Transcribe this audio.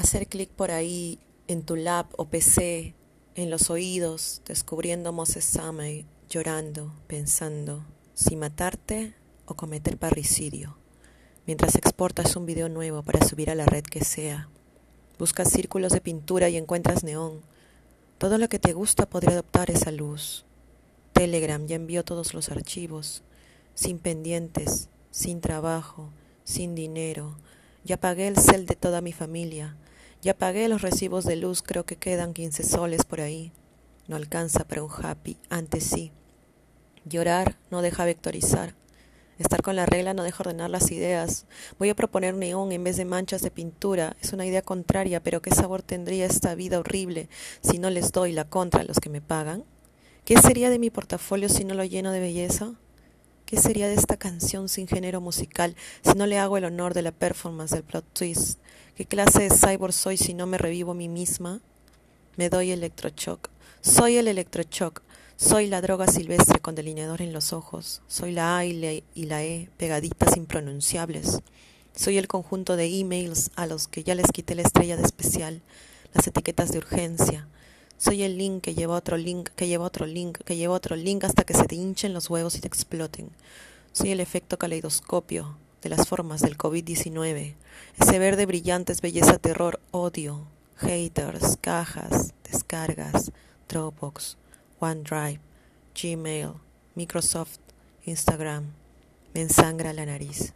hacer clic por ahí en tu lap o PC, en los oídos, descubriendo Moses Samey, llorando, pensando si matarte o cometer parricidio, mientras exportas un video nuevo para subir a la red que sea. Buscas círculos de pintura y encuentras neón. Todo lo que te gusta podría adoptar esa luz. Telegram ya envió todos los archivos, sin pendientes, sin trabajo, sin dinero. Ya pagué el cel de toda mi familia. Ya pagué los recibos de luz, creo que quedan quince soles por ahí. No alcanza para un happy, antes sí. Llorar no deja vectorizar. Estar con la regla no deja ordenar las ideas. Voy a proponer neón en vez de manchas de pintura. Es una idea contraria, pero ¿qué sabor tendría esta vida horrible si no les doy la contra a los que me pagan? ¿Qué sería de mi portafolio si no lo lleno de belleza? ¿Qué sería de esta canción sin género musical si no le hago el honor de la performance del plot twist? ¿Qué clase de cyborg soy si no me revivo a mí misma? Me doy electrochoc. Soy el electrochoc. Soy la droga silvestre con delineador en los ojos. Soy la A y la E pegaditas impronunciables. Soy el conjunto de emails a los que ya les quité la estrella de especial, las etiquetas de urgencia. Soy el link que lleva otro link, que lleva otro link, que lleva otro link hasta que se te hinchen los huevos y te exploten. Soy el efecto caleidoscopio de las formas del COVID-19. Ese verde brillante es belleza, terror, odio, haters, cajas, descargas, Dropbox, OneDrive, Gmail, Microsoft, Instagram. Me ensangra la nariz.